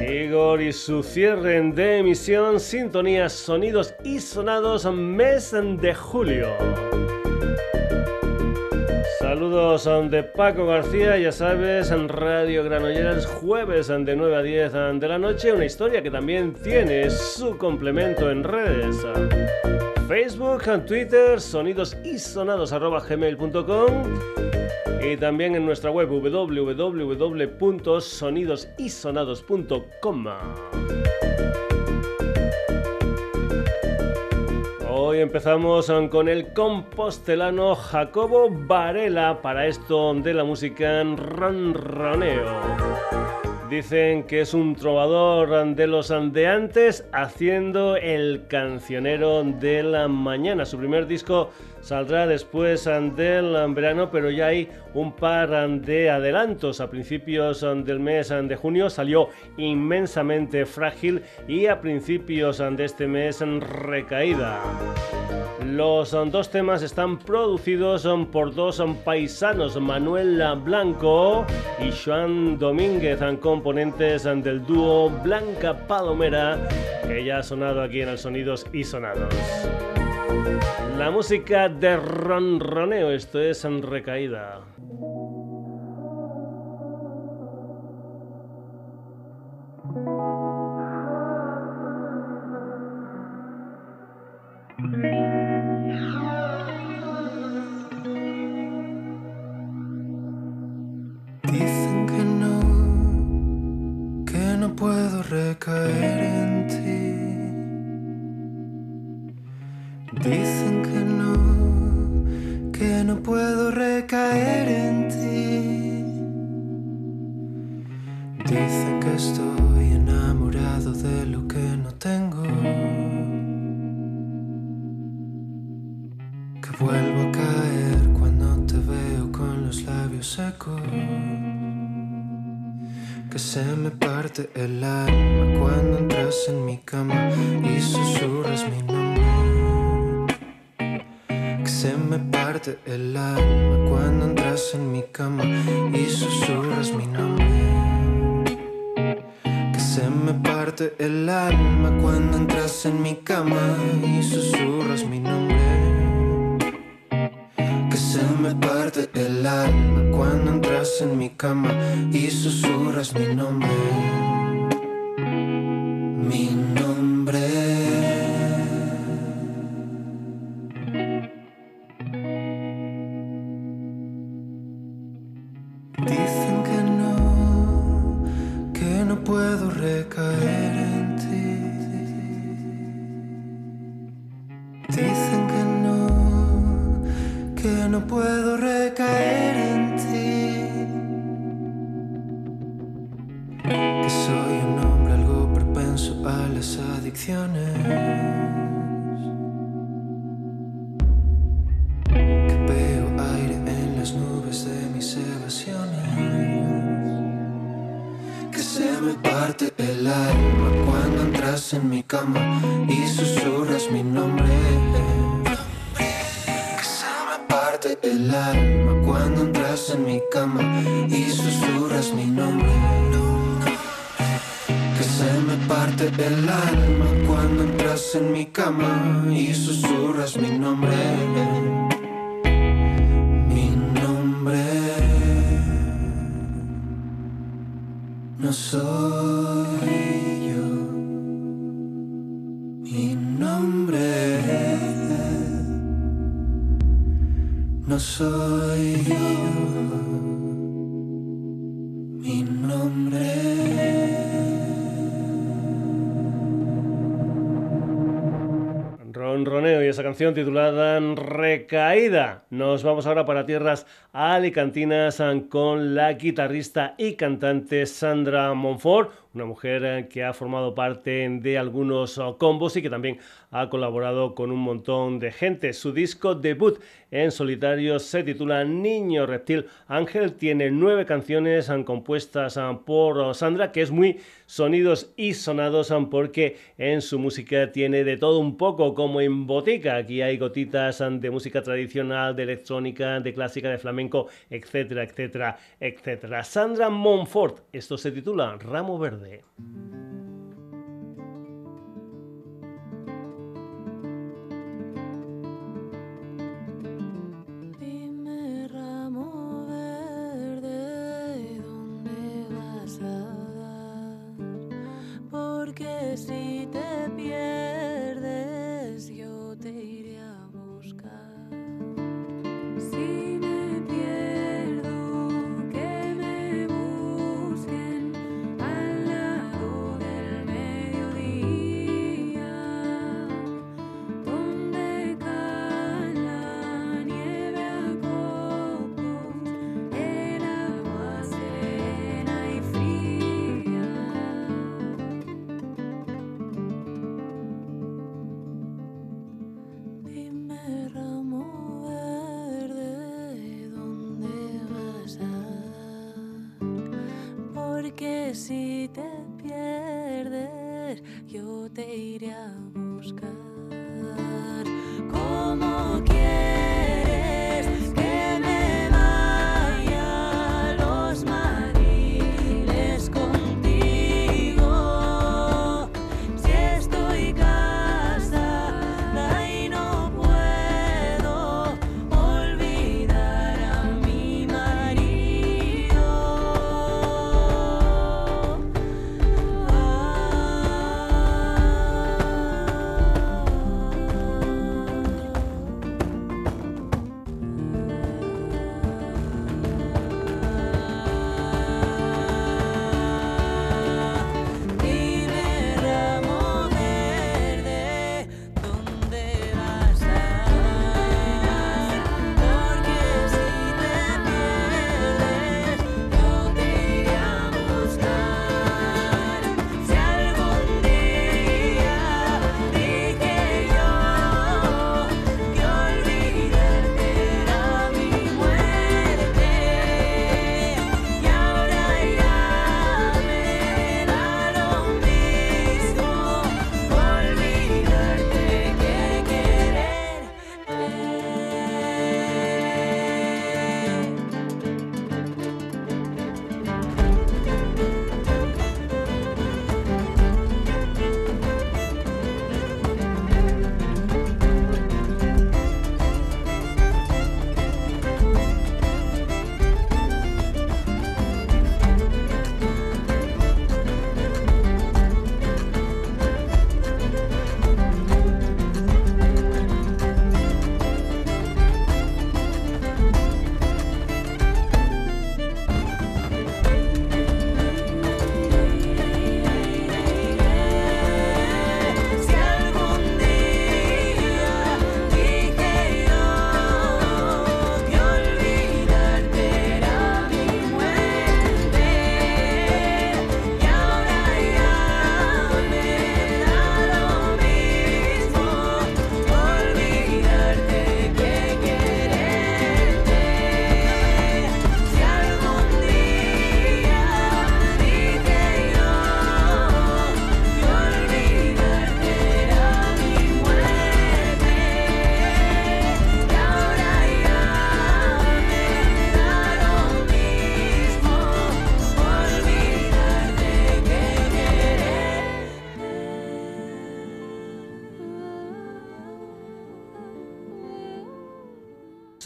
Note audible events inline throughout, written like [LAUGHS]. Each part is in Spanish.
Igor y su cierre de emisión, sintonías, sonidos y sonados, mes de julio. Saludos de Paco García, ya sabes, en Radio Granollers, jueves de 9 a 10 de la noche, una historia que también tiene su complemento en redes. Facebook, Twitter, sonidos y sonados y también en nuestra web www.sonidosysonados.com. Hoy empezamos con el compostelano Jacobo Varela para esto de la música en ronroneo. Dicen que es un trovador de los andeantes haciendo el cancionero de la mañana. Su primer disco saldrá después del verano, pero ya hay un par de adelantos. A principios del mes de junio salió inmensamente frágil y a principios de este mes recaída. Los dos temas están producidos por dos paisanos, Manuel Blanco y Joan Domínguez, componentes del dúo Blanca Palomera, que ya ha sonado aquí en el Sonidos y Sonados. La música de ronroneo, esto es en recaída. Se me parte el alma cuando entras en mi cama y susurras mi nombre. Que se me parte el alma cuando entras en mi cama y susurras mi nombre. Que se me parte el alma cuando entras en mi cama y susurras mi nombre. Titulada Recaída. Nos vamos ahora para tierras alicantinas con la guitarrista y cantante Sandra Monfort, una mujer que ha formado parte de algunos combos y que también ha colaborado con un montón de gente. Su disco debut en solitario se titula Niño Reptil Ángel, tiene nueve canciones compuestas por Sandra, que es muy sonidos y sonados porque en su música tiene de todo un poco como en botica. Aquí hay gotitas de música tradicional, de electrónica, de clásica, de flamenco, etcétera, etcétera, etcétera. Sandra Monfort, esto se titula Ramo Verde.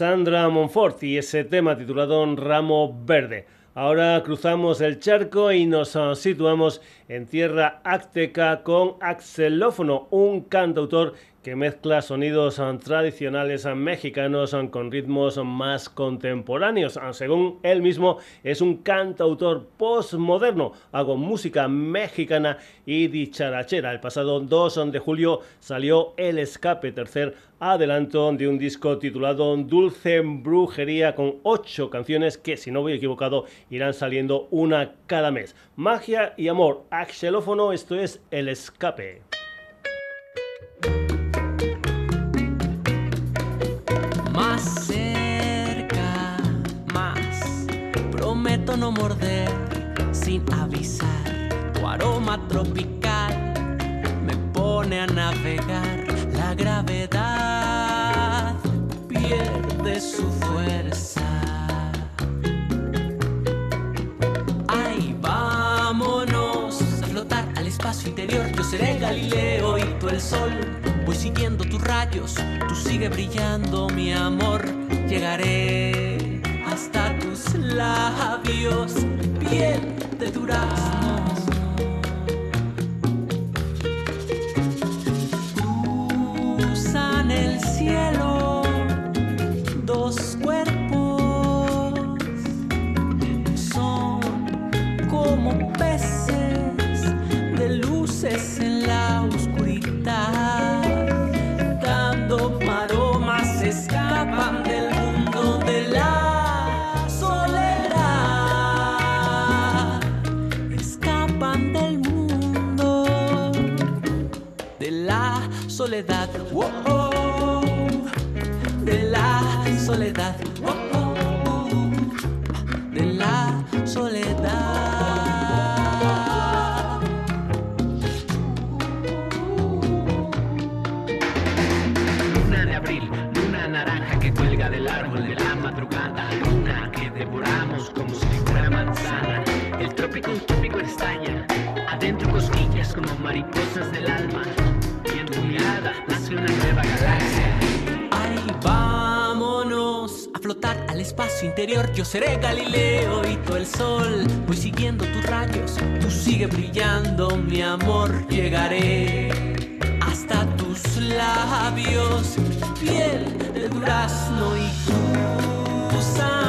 Sandra Monfort y ese tema titulado Ramo Verde. Ahora cruzamos el charco y nos ah, situamos en tierra azteca con Axelófono, un cantautor que mezcla sonidos tradicionales mexicanos con ritmos más contemporáneos. Según él mismo, es un cantautor postmoderno. Hago música mexicana y dicharachera. El pasado 2 de julio salió El Escape, tercer adelanto de un disco titulado Dulce Brujería con ocho canciones que, si no voy equivocado, irán saliendo una cada mes. Magia y amor, axelófono, esto es El Escape. Sin avisar. Tu aroma tropical me pone a navegar la gravedad pierde su fuerza. Ay, vámonos a flotar al espacio interior. Yo seré Galileo y tú el sol. Voy siguiendo tus rayos, tú sigue brillando, mi amor. Llegaré hasta tus labios, piel de durazno. Cruzan el cielo soledad. Wow, de la soledad. Wow, de la soledad. Luna de abril, luna naranja que cuelga del árbol de la madrugada, luna que devoramos como si fuera manzana. El trópico utópico estalla, adentro cosquillas como mariposas espacio interior. Yo seré Galileo y tú el sol. Voy siguiendo tus rayos, tú sigue brillando, mi amor. Llegaré hasta tus labios, piel de durazno y cruzan el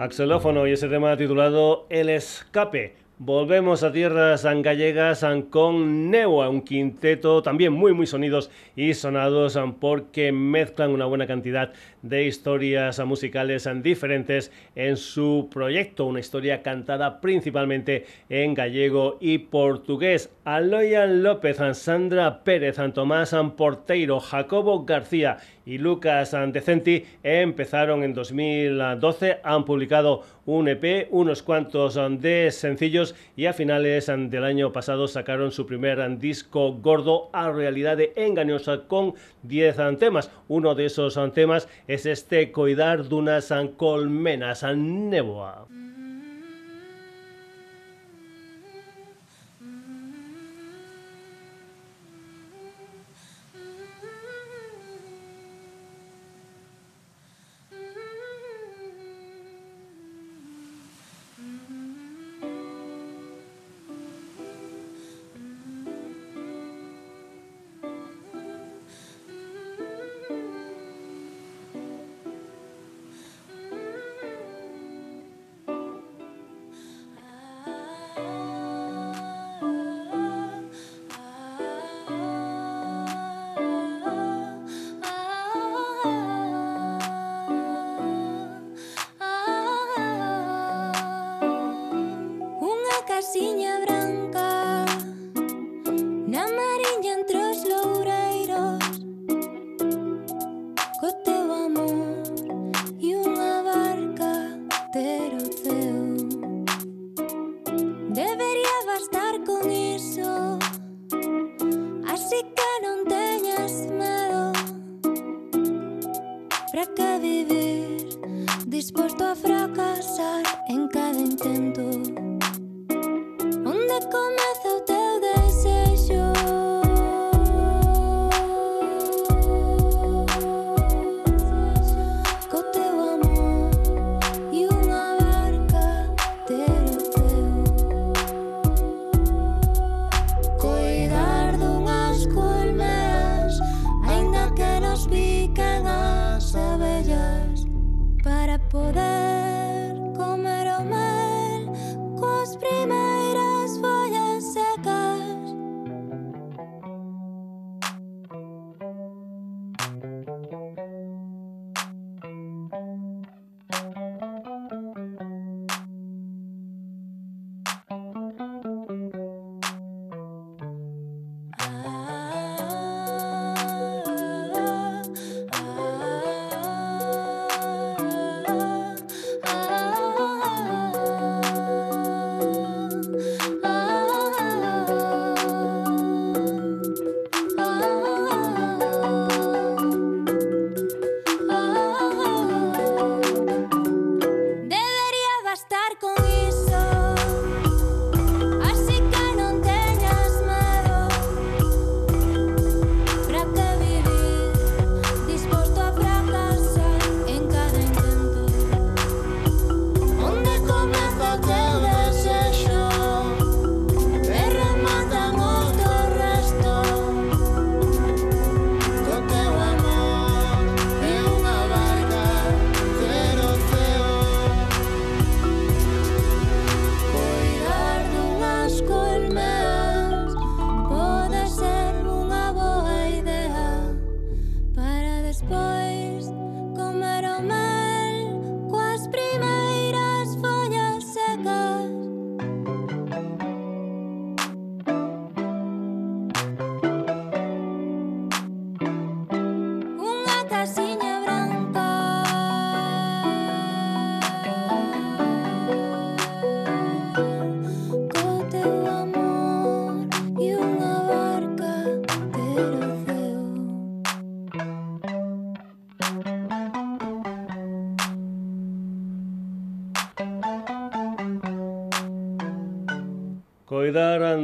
Axelófono y ese tema titulado El Escape. Volvemos a tierras gallegas con Neua, un quinteto también muy muy sonidos y sonados porque mezclan una buena cantidad de historias musicales diferentes en su proyecto, una historia cantada principalmente en gallego y portugués. Aloya López, Sandra Pérez, Tomás Porteiro, Jacobo García y Lucas Decenti empezaron en 2012, han publicado un EP, unos cuantos de sencillos y a finales del año pasado sacaron su primer disco gordo a realidad de engañosa con 10 temas. Uno de esos temas es este Coidar d'unas colmenas néboa.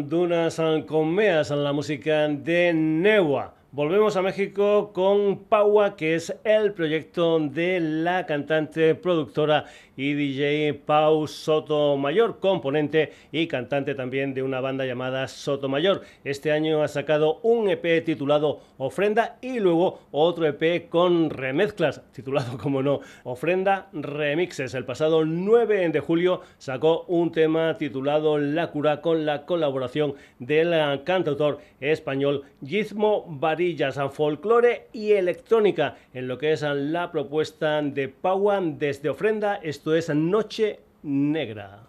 Dunas colmeas en la música de Newa. Volvemos a México con Paua, que es el proyecto de la cantante, productora y DJ Pau Sotomayor, componente y cantante también de una banda llamada Sotomayor. Este año ha sacado un EP titulado Ofrenda y luego otro EP con remezclas, titulado [LAUGHS] como no, Ofrenda Remixes. El pasado 9 de julio sacó un tema titulado La Cura con la colaboración del cantautor español Gizmo Varillas, folclore y electrónica en lo que es la propuesta de Paua desde Ofrenda. Esto es Noche Negra.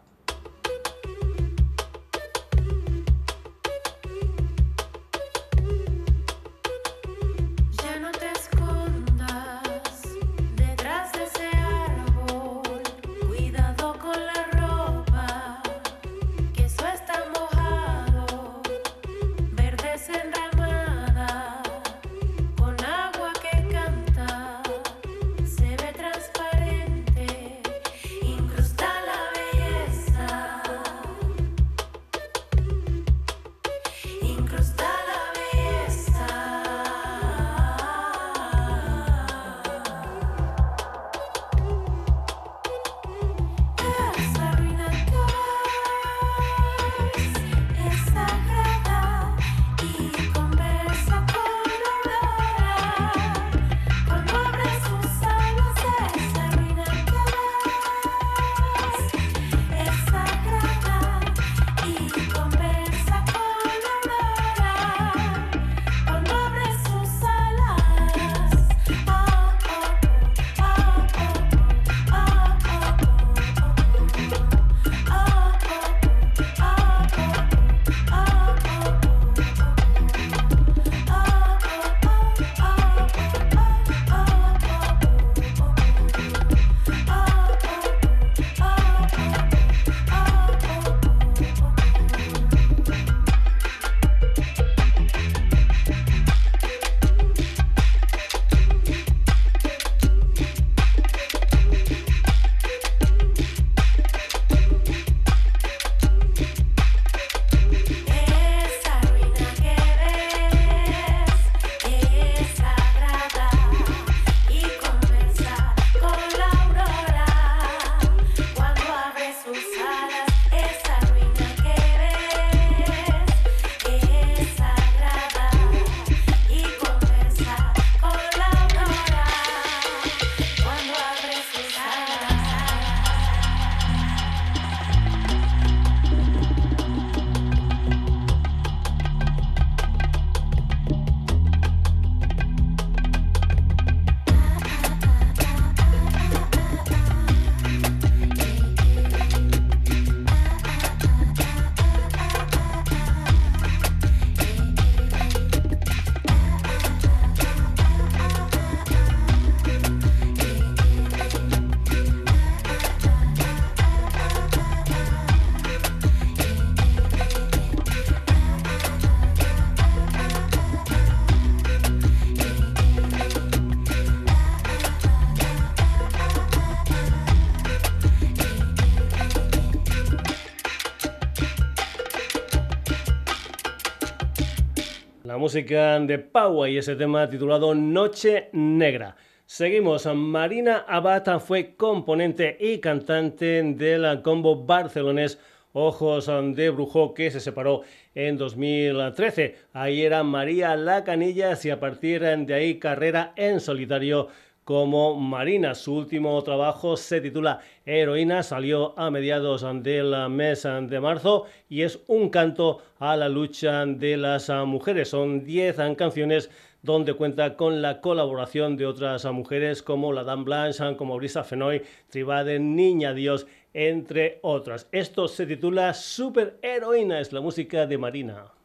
Música de Pau y ese tema titulado Noche Negra. Seguimos. Marina Abata fue componente y cantante del combo barcelonés Ojos de Brujo que se separó en 2013. Ahí era María Lacanillas y a partir de ahí carrera en solitario como Marina. Su último trabajo se titula Heroína, salió a mediados del mes de marzo y es un canto a la lucha de las mujeres. Son 10 canciones donde cuenta con la colaboración de otras mujeres como la Dan Blanche, como Brisa Fenoy, Tribade, Niña Dios, entre otras. Esto se titula Super Heroína, es la música de Marina.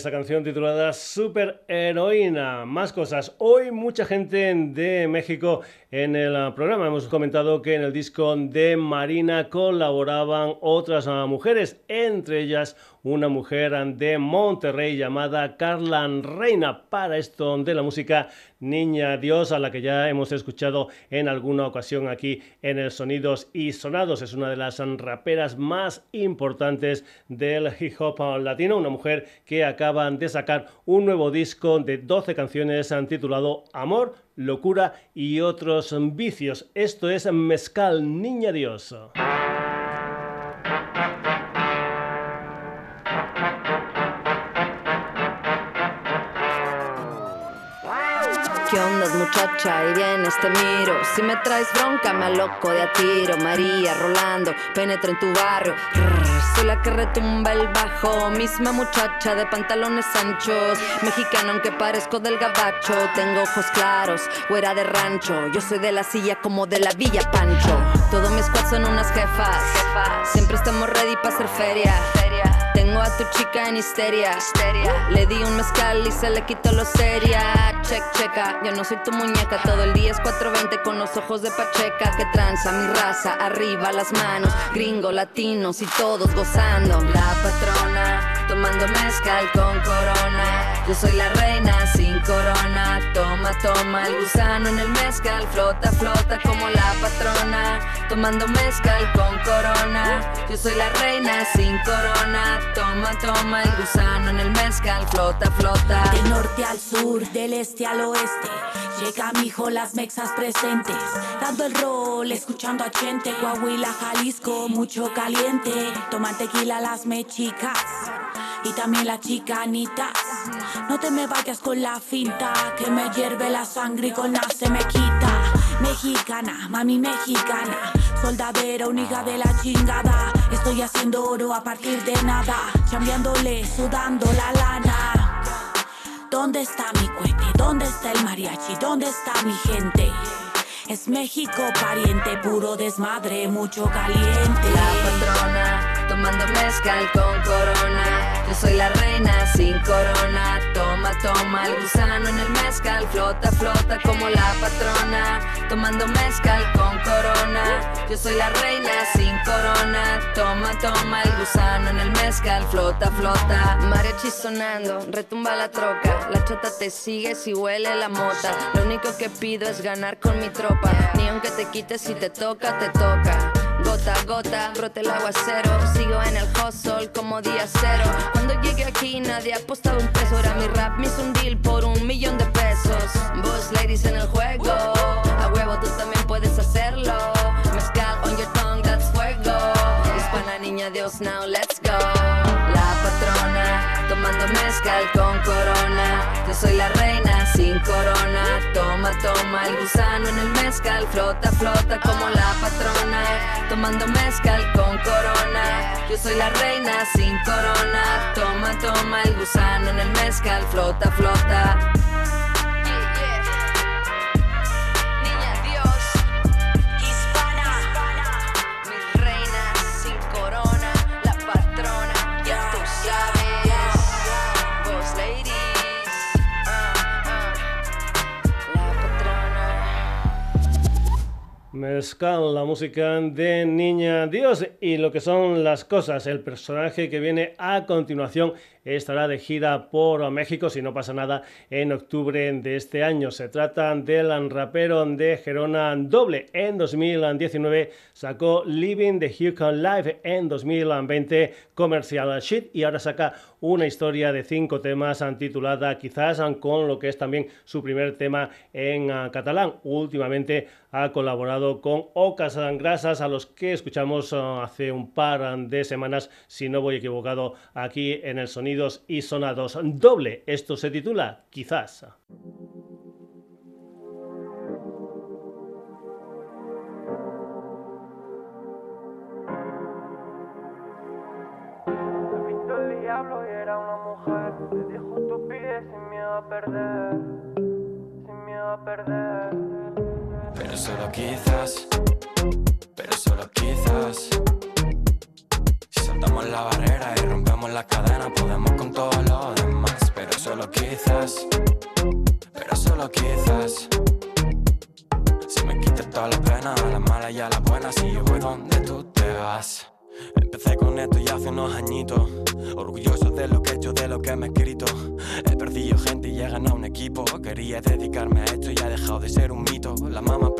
Esa canción titulada Super Heroína. Más cosas. Hoy mucha gente de México en el programa. Hemos comentado que en el disco de Marina colaboraban otras mujeres, entre ellas una mujer de Monterrey llamada Carla Reina para esto de la música Niña Dios, a la que ya hemos escuchado en alguna ocasión aquí en el Sonidos y Sonados. Es una de las raperas más importantes del hip hop latino, una mujer que acaba de sacar un nuevo disco de 12 canciones titulado Amor, Locura y otros vicios. Esto es Mezcal Niña Dios. ¿Qué onda, muchacha? Y vienes, te miro. Si me traes bronca, me aloco de a tiro. María, Rolando, penetra en tu barrio. soy la que retumba el bajo. Misma muchacha de pantalones anchos. Mexicano, aunque parezco del gabacho. Tengo ojos claros, fuera de rancho. Yo soy de la silla como de la Villa Pancho. Todos mis squad son unas jefas. Siempre estamos ready para hacer feria. Tengo a tu chica en histeria. Le di un mezcal y se le quitó lo seria. Check, checa, yo no soy tu muñeca. Todo el día es 420 con los ojos de Pacheca. Que tranza mi raza, arriba las manos. Gringo, latinos y todos gozando. La patrona, tomando mezcal con corona. Yo soy la reina sin corona. Toma, toma el gusano en el mezcal. Flota, flota como la patrona. Tomando mezcal con corona. Yo soy la reina sin corona. Toma, toma el gusano en el mezcal. Flota, flota. Del norte al sur, del este al oeste. Llega mi hijo, las mexas presentes. Dando el rol, escuchando a gente. Coahuila, Jalisco, mucho caliente. Toman tequila las mechicas. Y también las chicanitas. No te me vayas con la finta. Que me hierve la sangre y con la se me quita. Mexicana, mami mexicana. Soldadera, hija de la chingada. Estoy haciendo oro a partir de nada. Chambeándole, sudando la lana. ¿Dónde está mi cohete? ¿Dónde está el mariachi? ¿Dónde está mi gente? Es México pariente, puro desmadre, mucho caliente. La patrona, tomando mezcal con corona. Yo soy la reina sin corona. Toma, toma el gusano en el mezcal. Flota, flota como la patrona. Tomando mezcal con corona. Yo soy la reina sin corona. Toma, toma el gusano en el mezcal. Flota, flota. Mariachi sonando, retumba la troca. La chota te sigue si huele la mota. Lo único que pido es ganar con mi tropa. Ni aunque te quites si te toca, te toca. Gota a gota, brote el aguacero. Sigo en el hustle como día cero. Cuando llegué aquí nadie apostaba un peso. Era mi rap, me hizo un deal por un millón de pesos. Boss ladies en el juego. A huevo tú también puedes hacerlo. Mezcal on your tongue, that's fuego. Hispana niña Dios, now let's go. La patrona, tomando mezcal con corona. Yo soy la reina. Toma, el gusano en el mezcal. Flota, flota como la patrona. Tomando mezcal con corona. Yo soy la reina sin corona. Toma, toma el gusano en el mezcal. Flota, flota. Mezcal, la música de Niña Dios y lo que son las cosas. El personaje que viene a continuación estará de gira por México, si no pasa nada, en octubre de este año. Se trata del rapero de Gerona Doble. En 2019 sacó Living the Houston Live. En 2020 Commercial Shit y ahora saca una historia de cinco temas titulada quizás con lo que es también su primer tema en ah, catalán. Últimamente ha colaborado con Ocas Grasas a los que escuchamos ah, hace un par de semanas, si no voy equivocado, aquí en el Sonidos y Sonados doble. Esto se titula Quizás. Me pintó el diablo y era una mujer. Me dijo tú pides sin miedo a perder. Sin miedo a perder. Pero solo quizás, pero solo quizás. Saltamos la barrera y rompemos la cadena, podemos con todo lo demás. Pero solo quizás, pero solo quizás. Si me quitas todas las penas, a las malas y a las buenas, si voy donde tú te vas. Empecé con esto ya hace unos añitos. Orgulloso de lo que he hecho, de lo que me he escrito. He perdido gente y he ganado un equipo. Quería dedicarme a esto y ha dejado de ser un mito. La mamá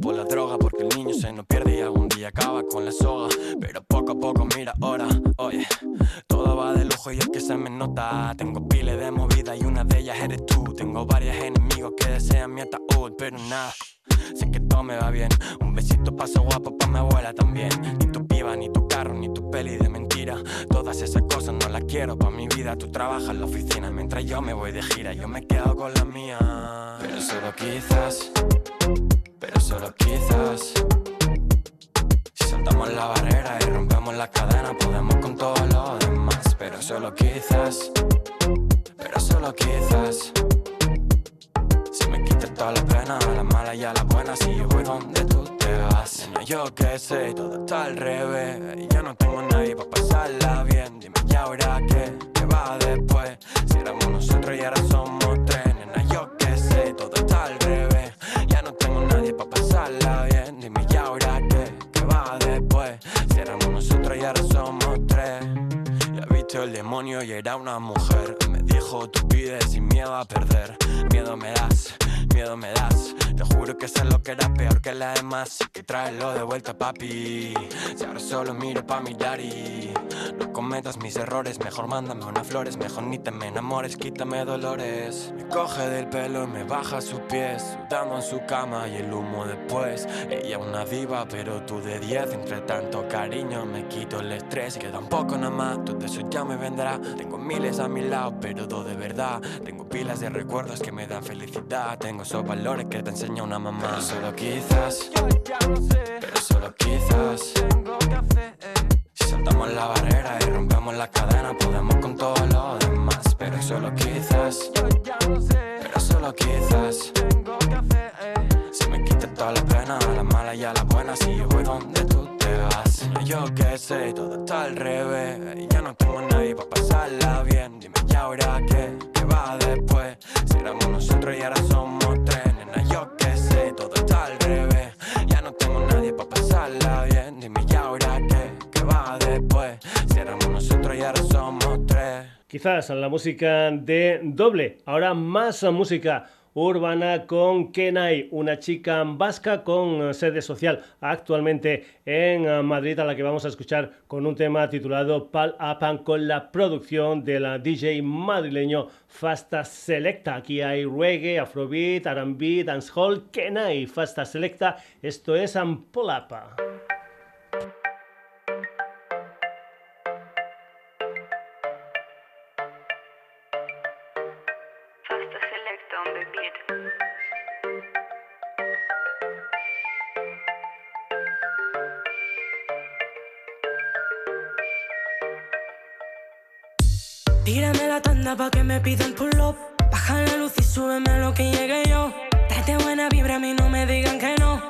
por la droga, porque el niño se nos pierde y algún día acaba con la soga. Pero poco a poco, mira ahora, oye, todo va de lujo y es que se me nota. Tengo piles de movida y una de ellas eres tú. Tengo varios enemigos que desean mi ataúd, pero nada. Sé que todo me va bien. Un besito paso guapo pa' mi abuela también. Ni tu piba, ni tu carro, ni tu peli de mentira. Todas esas cosas no las quiero pa' mi vida. Tú trabajas en la oficina mientras yo me voy de gira. Yo me quedo con la mía. Pero solo quizás, pero solo quizás. Si saltamos la barrera y rompemos la cadena, podemos con todo lo demás. Pero solo quizás, pero solo quizás. Si me quitas toda la pena, a las malas y a las buenas, si yo voy donde tú te vas. Yo qué sé, todo está al revés. Ya no tengo nadie una mujer. Me dijo, tú pides sin miedo a perder. Miedo me das, miedo me das. Te juro que sé lo que era peor que la demás. Así que tráelo de vuelta, papi. Si ahora solo miro pa' mi daddy. No cometas mis errores, mejor mándame unas flores. Mejor ni te enamores, quítame dolores. Me coge del pelo y me baja sus pies. Sudando en su cama y el humo después. Ella una diva, pero tú de 10. Entre tanto cariño me quito el estrés. Queda un poco nada más, todo eso ya me vendrá. Tengo miles a mi lado, pero todo de verdad. Tengo pilas de recuerdos que me dan felicidad. Tengo esos valores que te enseña una mamá. Pero solo quizás, Yo ya lo sé, pero solo quizás. tengo que hacer. Si saltamos la barrera y rompemos la cadena, podemos con todo lo demás. Pero solo quizás, Yo ya lo sé, pero solo quizás. tengo que hacer. Si me quitas toda la pena, a las malas y a las buenas, si yo voy donde tú te vas. Yo qué sé, todo está al revés. Ya no tengo nadie para pasarla bien. Dime ya ahora qué, qué va después. Si éramos nosotros y ahora somos tres. Nena, yo qué sé, todo está al revés. Ya no tengo nadie para pasarla bien. Dime ya ahora qué, qué va después. Si éramos nosotros y ahora somos tres. Quizás la música de doble, ahora más música urbana con Kenai, una chica vasca con sede social actualmente en Madrid, a la que vamos a escuchar con un tema titulado Pal Apan con la producción de la DJ madrileño Fasta Selecta. Aquí hay reggae, afrobeat, R&B, dancehall, Kenai, Fasta Selecta. Esto es Ampolapa. Pa' que me pidan pull up. Baja la luz y súbeme a lo que llegue yo. Tráete buena vibra, a mí no me digan que no.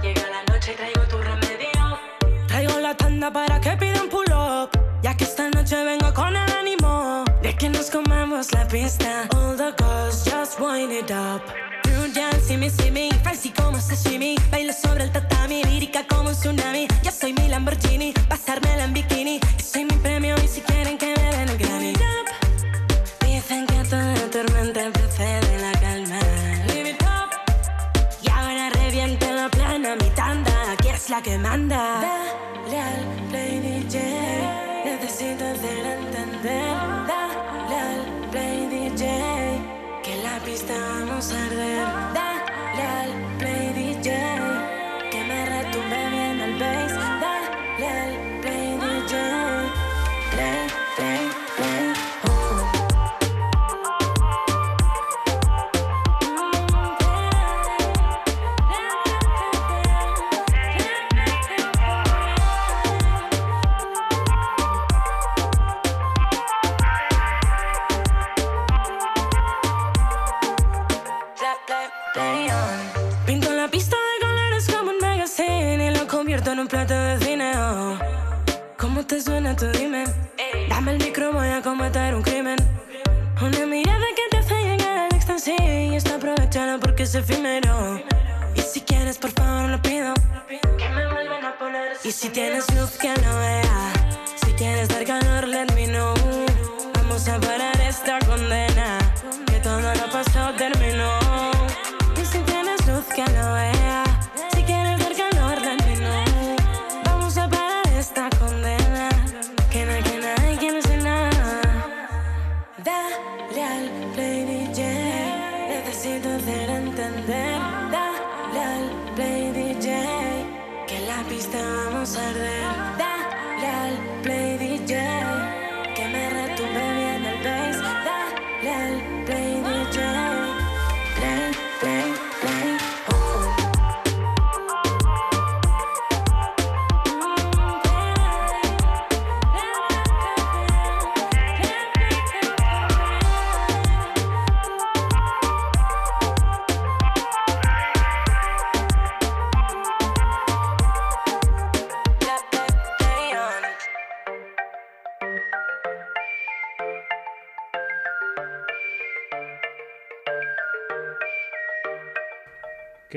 Llega la noche y traigo tu remedio. Traigo la tanda para que pidan pull up. Ya que esta noche vengo con el ánimo de que nos comemos la pista. All the girls just wind it up. You dance, see me, see me, fancy como sashimi. Bailo sobre el tatami, lírica como un tsunami. Yo soy mi Lamborghini, es la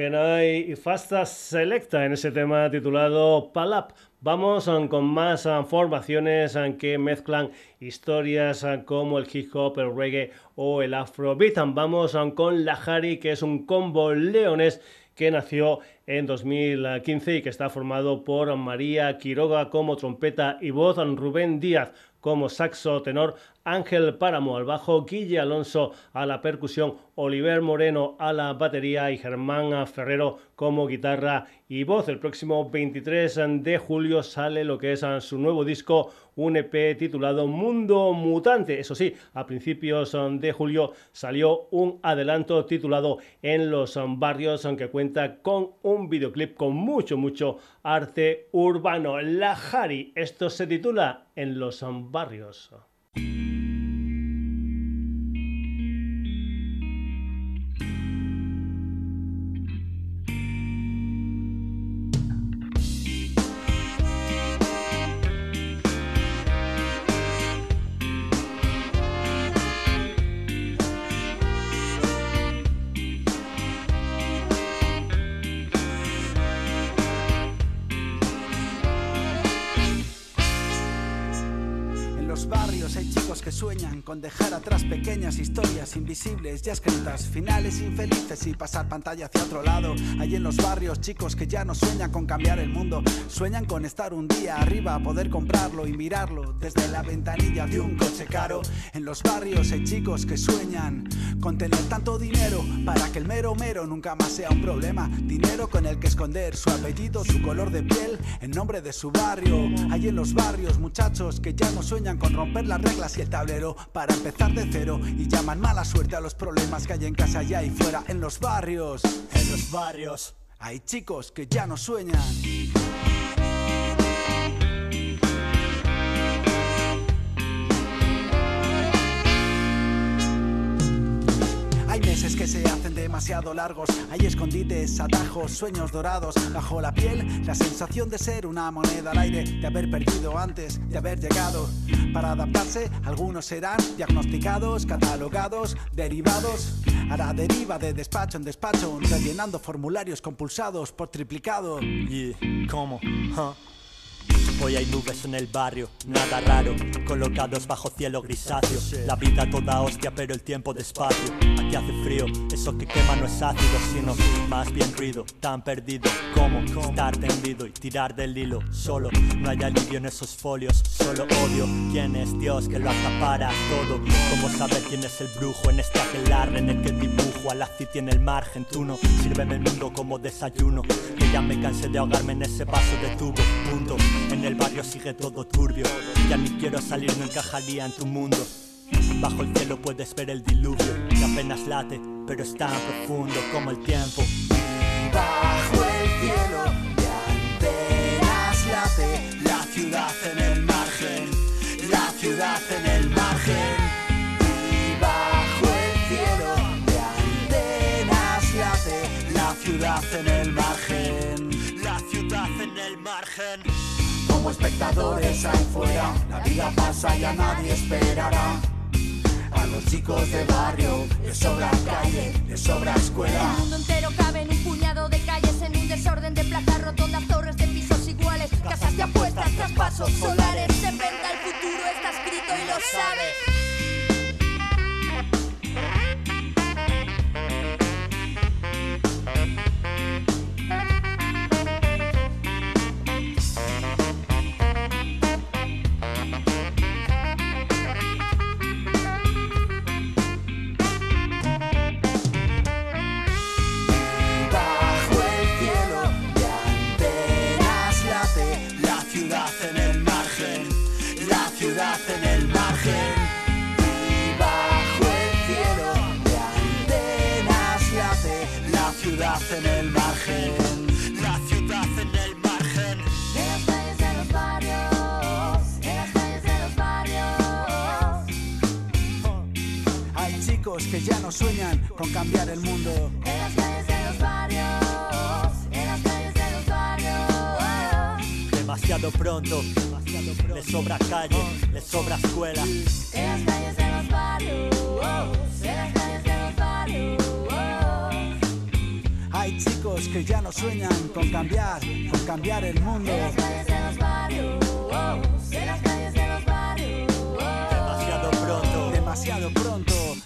hay Fasta Selecta en ese tema titulado Palap. Vamos um, con más um, formaciones um, que mezclan historias como el hip hop, el reggae o el afrobeat. Vamos con La Hari, que es un combo leones que nació en 2015 y que está formado por María Quiroga como trompeta y voz, Rubén Díaz como saxo tenor, Ángel Páramo al bajo, Guille Alonso a la percusión, Oliver Moreno a la batería y Germán Ferrero como guitarra y voz. El próximo 23 de julio sale lo que es su nuevo disco, un EP titulado Mundo Mutante. Eso sí, a principios de julio salió un adelanto titulado En los barrios, aunque cuenta con un videoclip con mucho, mucho arte urbano. La Jari, esto se titula En los barrios. Invisibles ya escritas, finales infelices y pasar pantalla hacia otro lado. Hay en los barrios chicos que ya no sueñan con cambiar el mundo, sueñan con estar un día arriba, poder comprarlo y mirarlo desde la ventanilla de un coche caro. En los barrios hay chicos que sueñan con tener tanto dinero para que el mero mero nunca más sea un problema. Dinero con el que esconder su apellido, su color de piel, en nombre de su barrio. Hay en los barrios muchachos que ya no sueñan con romper las reglas y el tablero para empezar de cero y llaman mala suerte a los problemas que hay en casa allá y fuera en los barrios. En los barrios hay chicos que ya no sueñan. Que se hacen demasiado largos. Hay escondites, atajos, sueños dorados. Bajo la piel, la sensación de ser una moneda al aire, de haber perdido antes de haber llegado. Para adaptarse, algunos serán diagnosticados, catalogados, derivados a la deriva de despacho en despacho, rellenando formularios compulsados por triplicado. ¿Y cómo? Hoy hay nubes en el barrio, nada raro, colocados bajo cielo grisáceo. La vida toda hostia, pero el tiempo despacio. Aquí hace frío, eso que quema no es ácido, sino más bien ruido. Tan perdido como estar tendido y tirar del hilo. Solo no hay alivio en esos folios, solo odio. ¿Quién es Dios que lo acapara todo? ¿Cómo saber quién es el brujo en este aquelarre en el que dibujo? A la tiene el margen, tú no. Sírveme el mundo como desayuno, que ya me cansé de ahogarme en ese vaso de tubo. Punto. En barrio sigue todo turbio. Ya ni quiero salir, no encajaría en tu mundo. Bajo el cielo puedes ver el diluvio, que apenas late, pero es tan profundo como el tiempo. Bajo el cielo, que apenas late, la ciudad en el margen, la ciudad en el margen. Y bajo el cielo, que apenas late, la ciudad en el margen, la ciudad en el margen como espectadores ahí fuera. La vida pasa y a nadie esperará. A los chicos de barrio les sobra calle, les sobra escuela. El mundo entero cabe en un puñado de calles, en un desorden de plazas rotondas, torres de pisos iguales, casas de apuestas, traspasos solares. Se venta el futuro, está escrito y lo sabes. Que ya no sueñan con cambiar el mundo. En las calles de los barrios, en las calles de los barrios. Demasiado pronto, demasiado pronto. Le sobra calle, le sobra escuela. En las calles de los barrios, en las calles de los barrios. Hay chicos que ya no sueñan con cambiar, con cambiar el mundo. En las calles de los barrios, oh, en las calles de los barrios.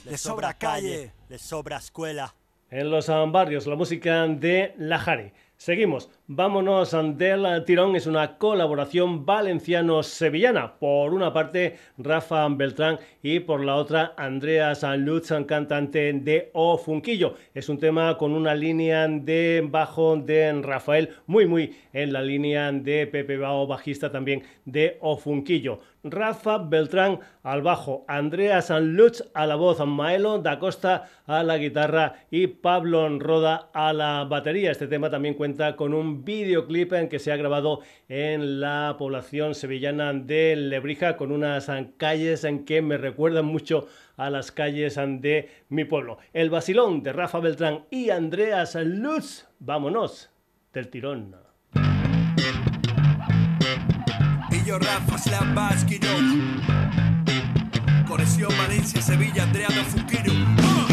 Pronto, le sobra calle. le sobra escuela. En los barrios, la música de La Jari. Seguimos, vámonos del tirón, es una colaboración valenciano-sevillana. Por una parte, Rafa Beltrán y por la otra, Andrea Sanluz, cantante de O Funquillo. Es un tema con una línea de bajo de Rafael, muy, muy en la línea de Pepe Bao, bajista también de O Funquillo. Rafa Beltrán al bajo, Andrea Sanluz a la voz, Maelo da Costa a la guitarra y Pablo Roda a la batería. Este tema también cuenta con un videoclip en que se ha grabado en la población sevillana de Lebrija con unas calles en que me recuerdan mucho a las calles de mi pueblo. El vacilón de Rafa Beltrán y Andrea Sanluz. Vámonos del tirón. Yo Rafa Valencia, Sevilla, Andrea de Fuquiro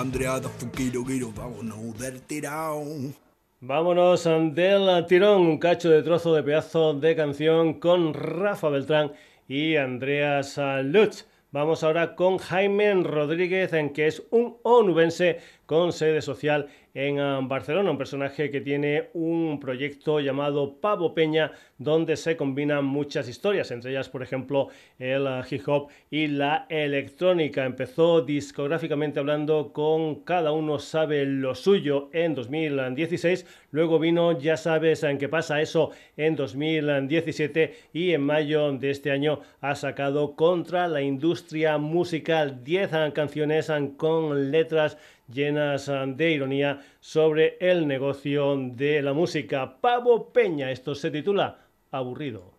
Andrea Funquiro, Guiro, vámonos del tirón. Vámonos del tirón, un cacho de trozo de pedazo de canción con Rafa Beltrán y Andreas Lutz. Vamos ahora con Jaime Rodríguez, en que es un onubense con sede social en ah, Barcelona, un personaje que tiene un proyecto llamado Pavo Peña, donde se combinan muchas historias, entre ellas, por ejemplo, el ah, hip hop y la electrónica. Empezó discográficamente hablando con Cada uno sabe lo suyo en 2016, luego vino Ya sabes en qué pasa eso en 2017 y en mayo de este año ha sacado Contra la industria musical 10 ah, canciones con letras llenas ah, de ironía sobre el negocio de la música. Pavo Peña, esto se titula Aburrido.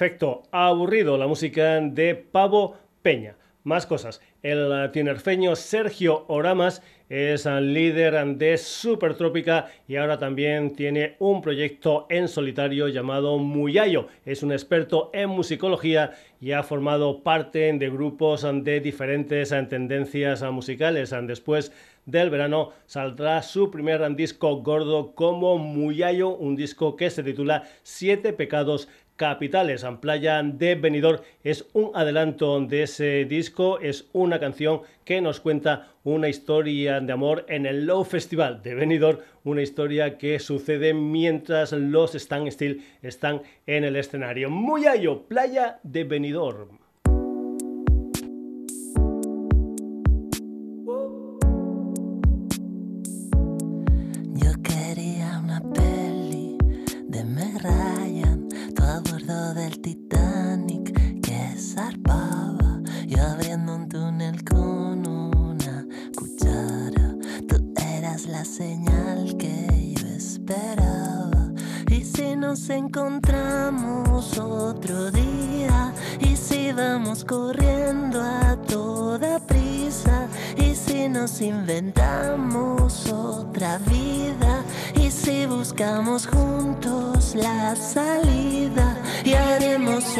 Efecto, aburrido la música de Pavo Peña. Más cosas. El tinerfeño Sergio Oramas es líder de Supertrópica y ahora también tiene un proyecto en solitario llamado Muyayo. Es un experto en musicología y ha formado parte de grupos de diferentes tendencias musicales. Después del verano saldrá su primer disco gordo como Muyayo, un disco que se titula Siete pecados capitales. Playa de Benidorm es un adelanto de ese disco, es una canción que nos cuenta una historia de amor en el Low Festival de Benidorm, una historia que sucede mientras los Stan Still están en el escenario. Muy allo, Playa de Benidorm.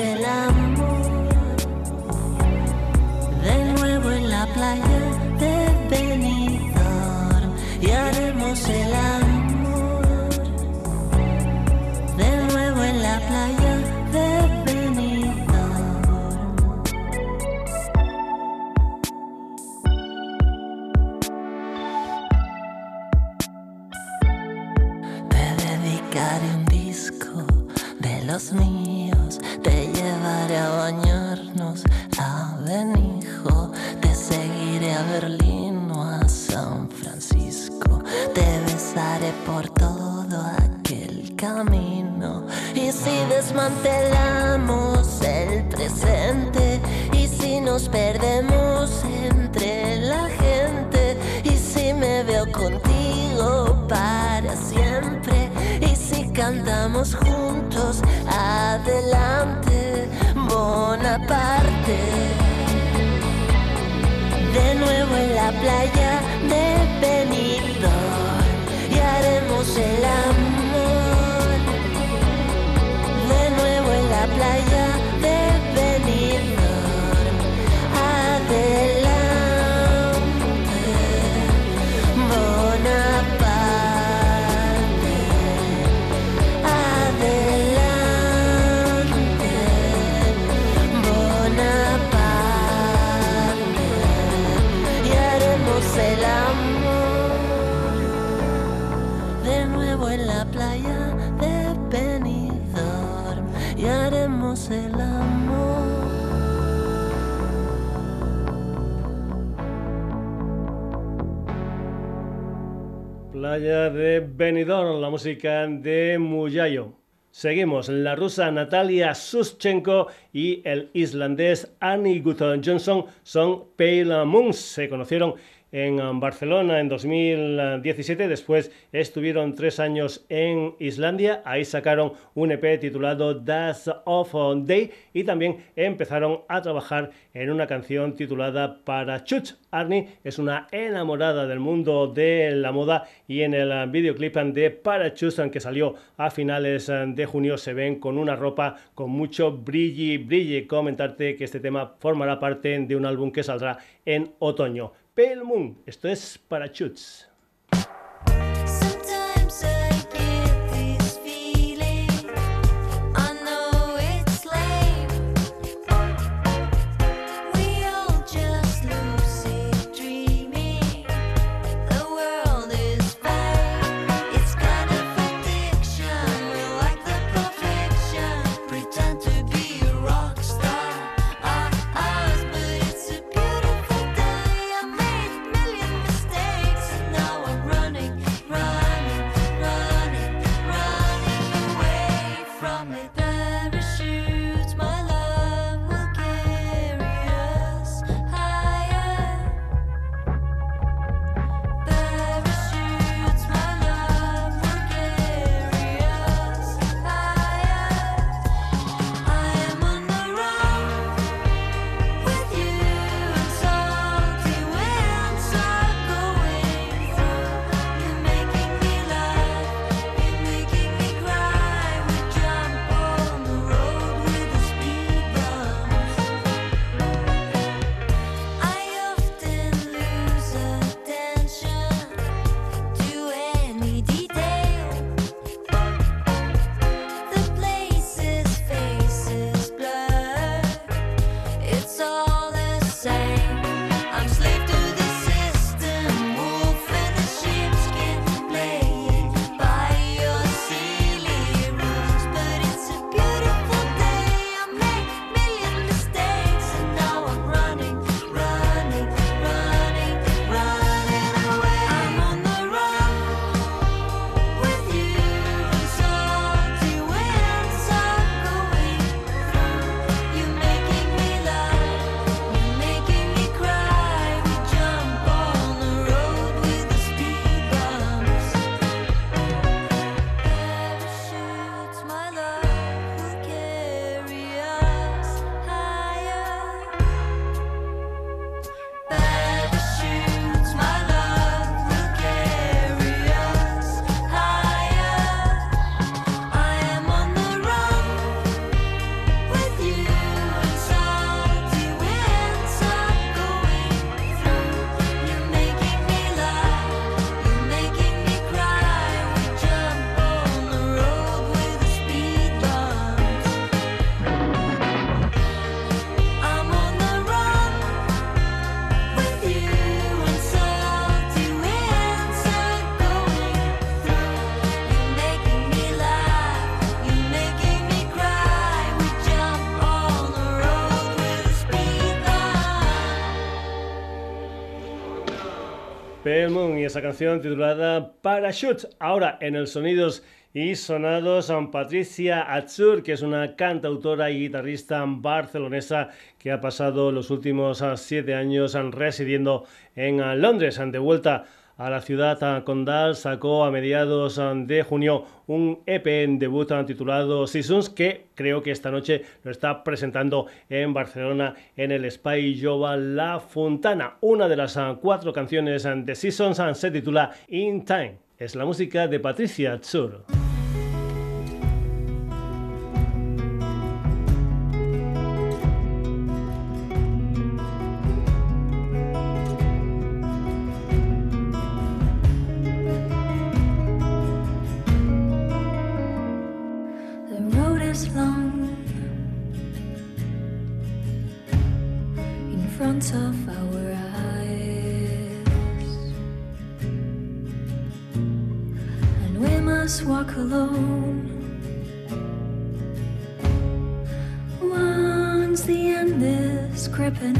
selam de Benidorm, la música de Muyayo. Seguimos, la rusa Natalia Suschenko y el islandés Annie Gutton Johnson son Pale Moons. Se conocieron en um, Barcelona en 2017, después estuvieron tres años en Islandia, ahí sacaron un EP titulado Das of Day y también empezaron a trabajar en una canción titulada Parachutes. Arnie es una enamorada del mundo de la moda y en el videoclip de Parachutes, que salió a finales de junio, se ven con una ropa con mucho brilli, brilli. Comentarte que este tema formará parte de un álbum que saldrá en otoño. Pale Moon. Esto es Parachutes. Y esa canción titulada Parachute. Ahora en el Sonidos y Sonados, San Patricia Atzur, que es una cantautora y guitarrista barcelonesa que ha pasado los últimos ah, siete años residiendo en ah, Londres. De vuelta a la ciudad condal, sacó a mediados de junio un EP en debut titulado Seasons que creo que esta noche lo está presentando en Barcelona en el Spy Jova La Fontana. Una de las cuatro canciones de Seasons se titula In Time. Es la música de Patricia walk alone. Once the end is creeping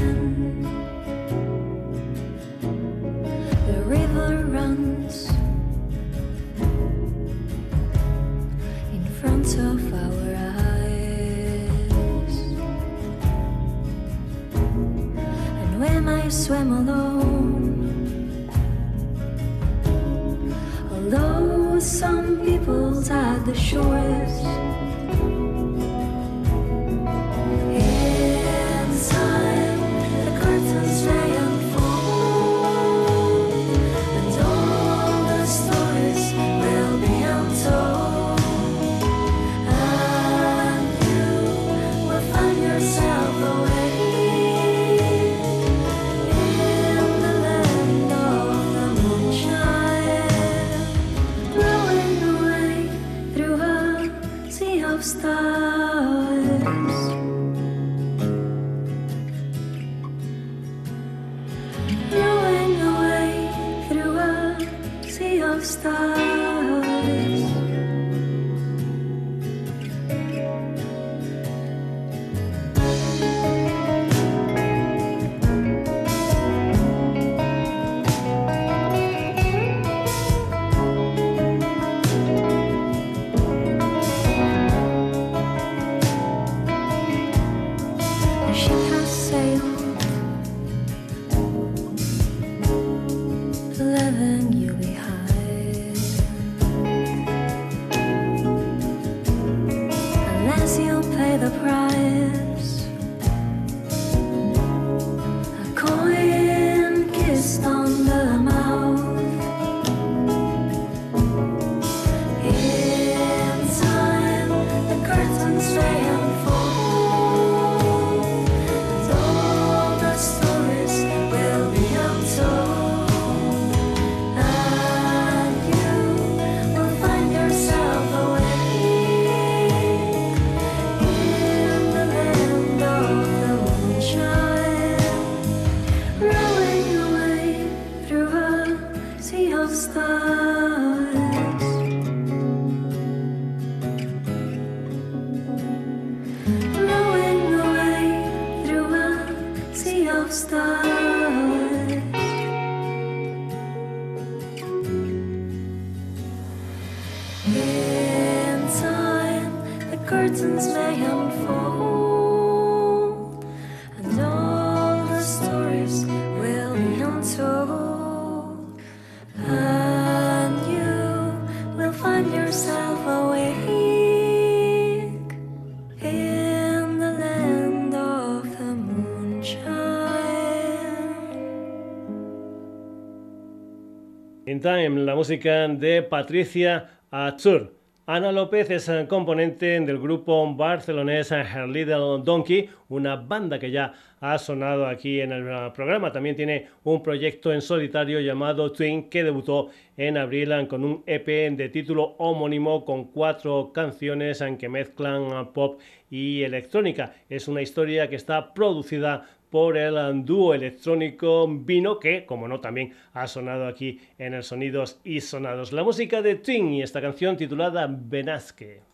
Time, la música de Patricia Azur. Ana López es eh, componente del grupo barcelonés eh, Her Little Donkey, una banda que ya ha sonado aquí en el eh, programa. También tiene un proyecto en solitario llamado Twin que debutó en abril con un EP de título homónimo con cuatro canciones en que mezclan pop y electrónica. Es una historia que está producida por el dúo electrónico Vino, que, como no, también ha sonado aquí en el Sonidos y Sonados. La música de Twin y esta canción titulada Benasque.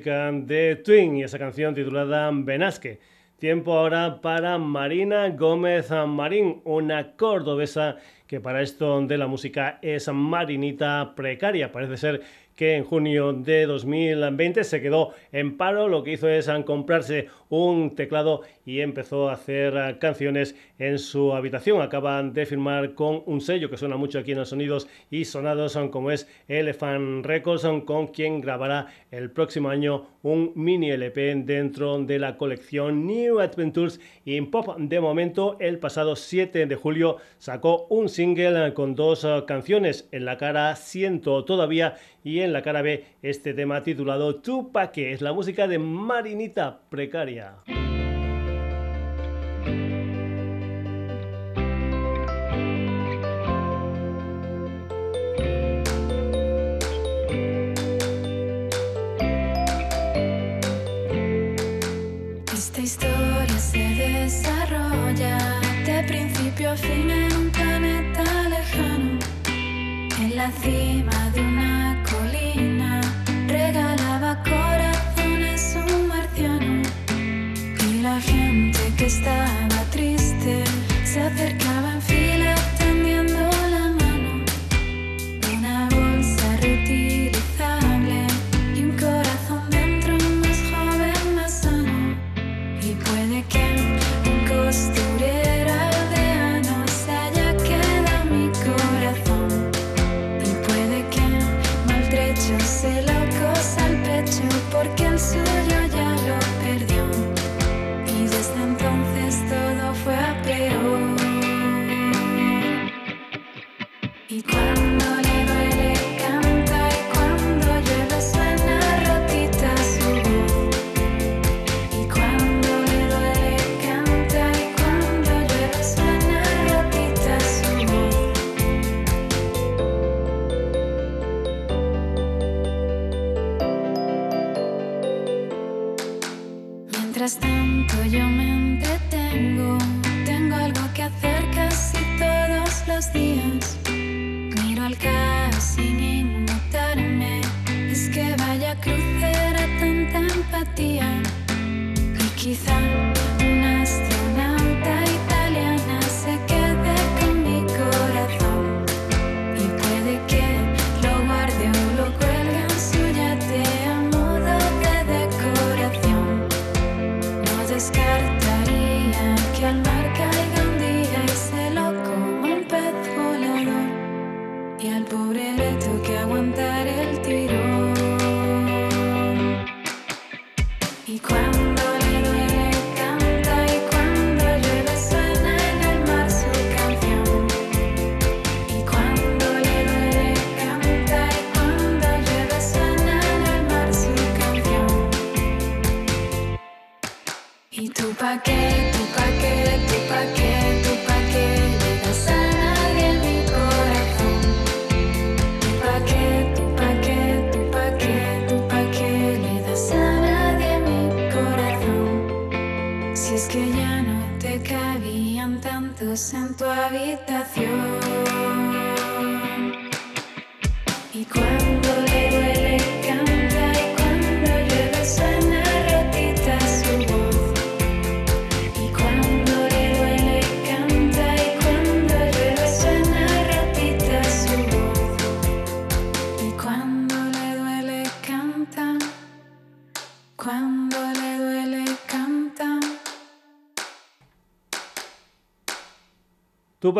Música de Twin y esa canción titulada Benasque. Tiempo ahora para Marina Gómez Marín, una cordobesa que para esto de la música es marinita precaria. Parece ser que en junio de 2020 se quedó en paro, lo que hizo es comprarse un teclado y empezó a hacer canciones en su habitación. Acaban de firmar con un sello que suena mucho aquí en los sonidos y sonados, como es Elephant Records, con quien grabará el próximo año un mini LP dentro de la colección New Adventures in Pop. De momento, el pasado 7 de julio sacó un single con dos canciones. En la cara Siento todavía y en la cara B este tema titulado Tupaque. Es la música de Marinita Precaria. Desarrolla de principio a fin en un planeta lejano, en la cima de una corazones un marciano. Y la gente que estaba triste se acercaba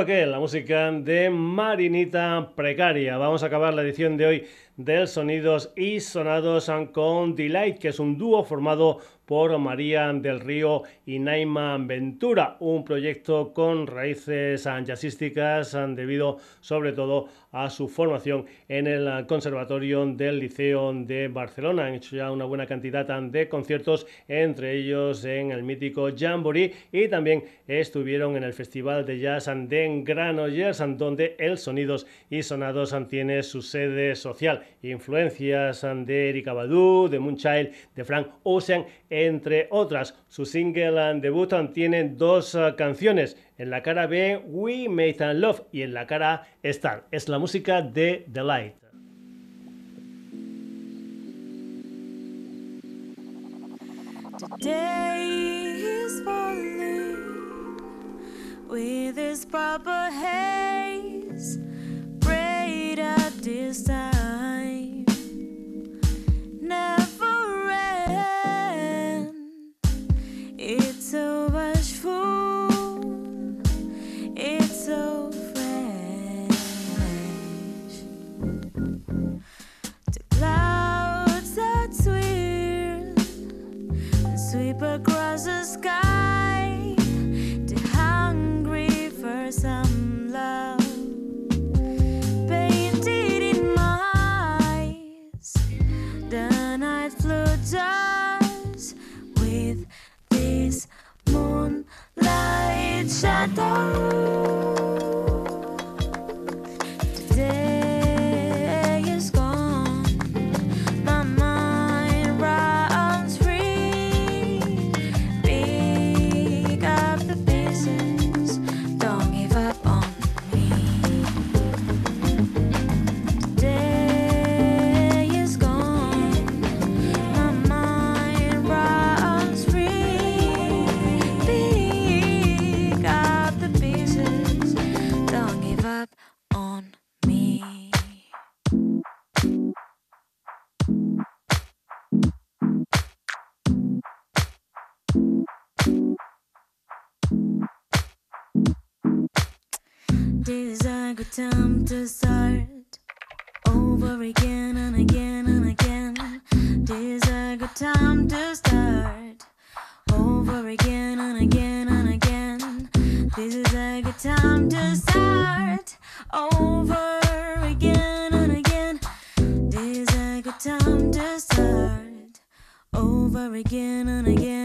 La música de Marinita Precaria. Vamos a acabar la edición de hoy del Sonidos y Sonados con Delight, que es un dúo formado por María del Río y Naima Ventura, un proyecto con raíces jazzísticas debido sobre todo a su formación en el Conservatorio del Liceo de Barcelona. Han hecho ya una buena cantidad de conciertos, entre ellos en el mítico Jamboree y también estuvieron en el Festival de Jazz de Granollers, donde el Sonidos y Sonados tiene su sede social. Influencias de Erika Badu, de Moonchild, de Frank Ocean, entre otras. Su single debut tiene dos ah, canciones. En la cara B, We Made Love y en la cara A, Star. Es la música de The Light. with his proper shadow. Is a time to start over again and again and again. This is a good time to start over again and again and again. This is a good time to start over again and again. This is a good time to start over again and again.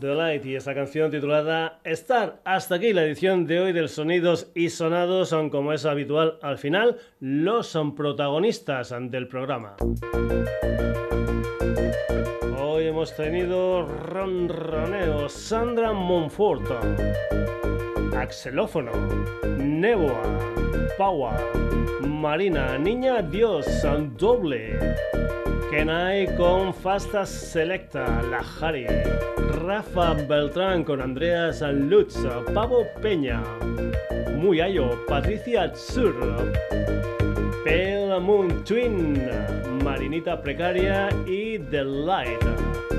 Y esa canción titulada Star. Hasta aquí la edición de hoy del Sonidos y Sonados, son como es habitual al final, los son protagonistas del programa. Hoy hemos tenido ronroneo, Sandra Monfort, axelófono, Neboa, Power, Marina, Niña Dios, Doble. Kenai con Fasta Selecta, La Jari, Rafa Beltrán con Andrea Sanlutz, Pavo Peña, Muyayo, Patricia Tsur, Pale Moon Twin, Marinita Precaria y The Light.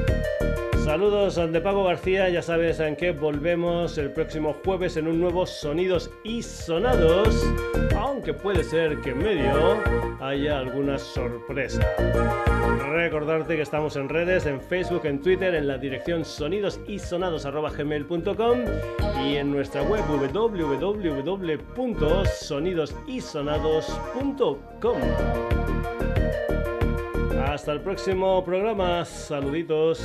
Saludos de Pago García, ya sabes en qué volvemos el próximo jueves en un nuevo Sonidos y Sonados, aunque puede ser que en medio haya alguna sorpresa. Recordarte que estamos en redes, en Facebook, en Twitter, en la dirección sonidosisonados.gmail.com y en nuestra web www.sonidosisonados.com. Hasta el próximo programa, saluditos.